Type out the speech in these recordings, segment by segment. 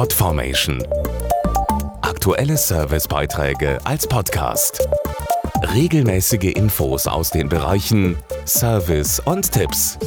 Podformation. Aktuelle Servicebeiträge als Podcast. Regelmäßige Infos aus den Bereichen Service und Tipps.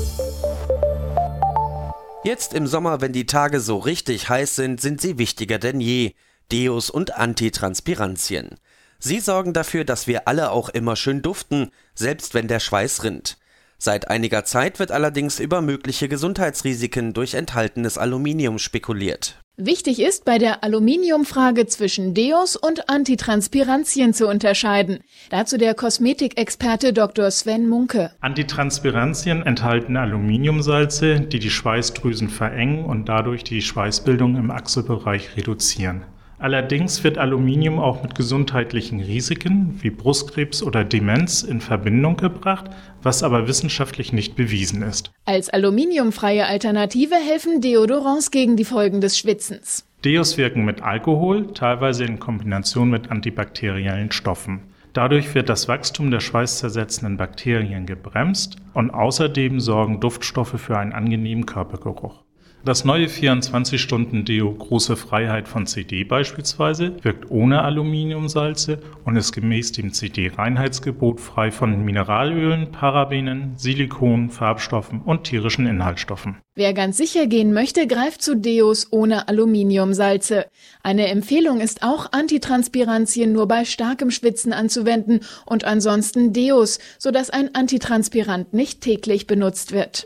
Jetzt im Sommer, wenn die Tage so richtig heiß sind, sind sie wichtiger denn je. Deos und Antitranspirantien. Sie sorgen dafür, dass wir alle auch immer schön duften, selbst wenn der Schweiß rinnt. Seit einiger Zeit wird allerdings über mögliche Gesundheitsrisiken durch enthaltenes Aluminium spekuliert. Wichtig ist bei der Aluminiumfrage zwischen Deos und Antitranspirantien zu unterscheiden. Dazu der Kosmetikexperte Dr. Sven Munke. Antitranspirantien enthalten Aluminiumsalze, die die Schweißdrüsen verengen und dadurch die Schweißbildung im Achselbereich reduzieren. Allerdings wird Aluminium auch mit gesundheitlichen Risiken wie Brustkrebs oder Demenz in Verbindung gebracht, was aber wissenschaftlich nicht bewiesen ist. Als aluminiumfreie Alternative helfen Deodorants gegen die Folgen des Schwitzens. Deos wirken mit Alkohol, teilweise in Kombination mit antibakteriellen Stoffen. Dadurch wird das Wachstum der schweißzersetzenden Bakterien gebremst und außerdem sorgen Duftstoffe für einen angenehmen Körpergeruch. Das neue 24-Stunden-Deo Große Freiheit von CD beispielsweise wirkt ohne Aluminiumsalze und ist gemäß dem CD-Reinheitsgebot frei von Mineralölen, Parabenen, Silikon, Farbstoffen und tierischen Inhaltsstoffen. Wer ganz sicher gehen möchte, greift zu Deos ohne Aluminiumsalze. Eine Empfehlung ist auch, Antitranspirantien nur bei starkem Schwitzen anzuwenden und ansonsten Deos, sodass ein Antitranspirant nicht täglich benutzt wird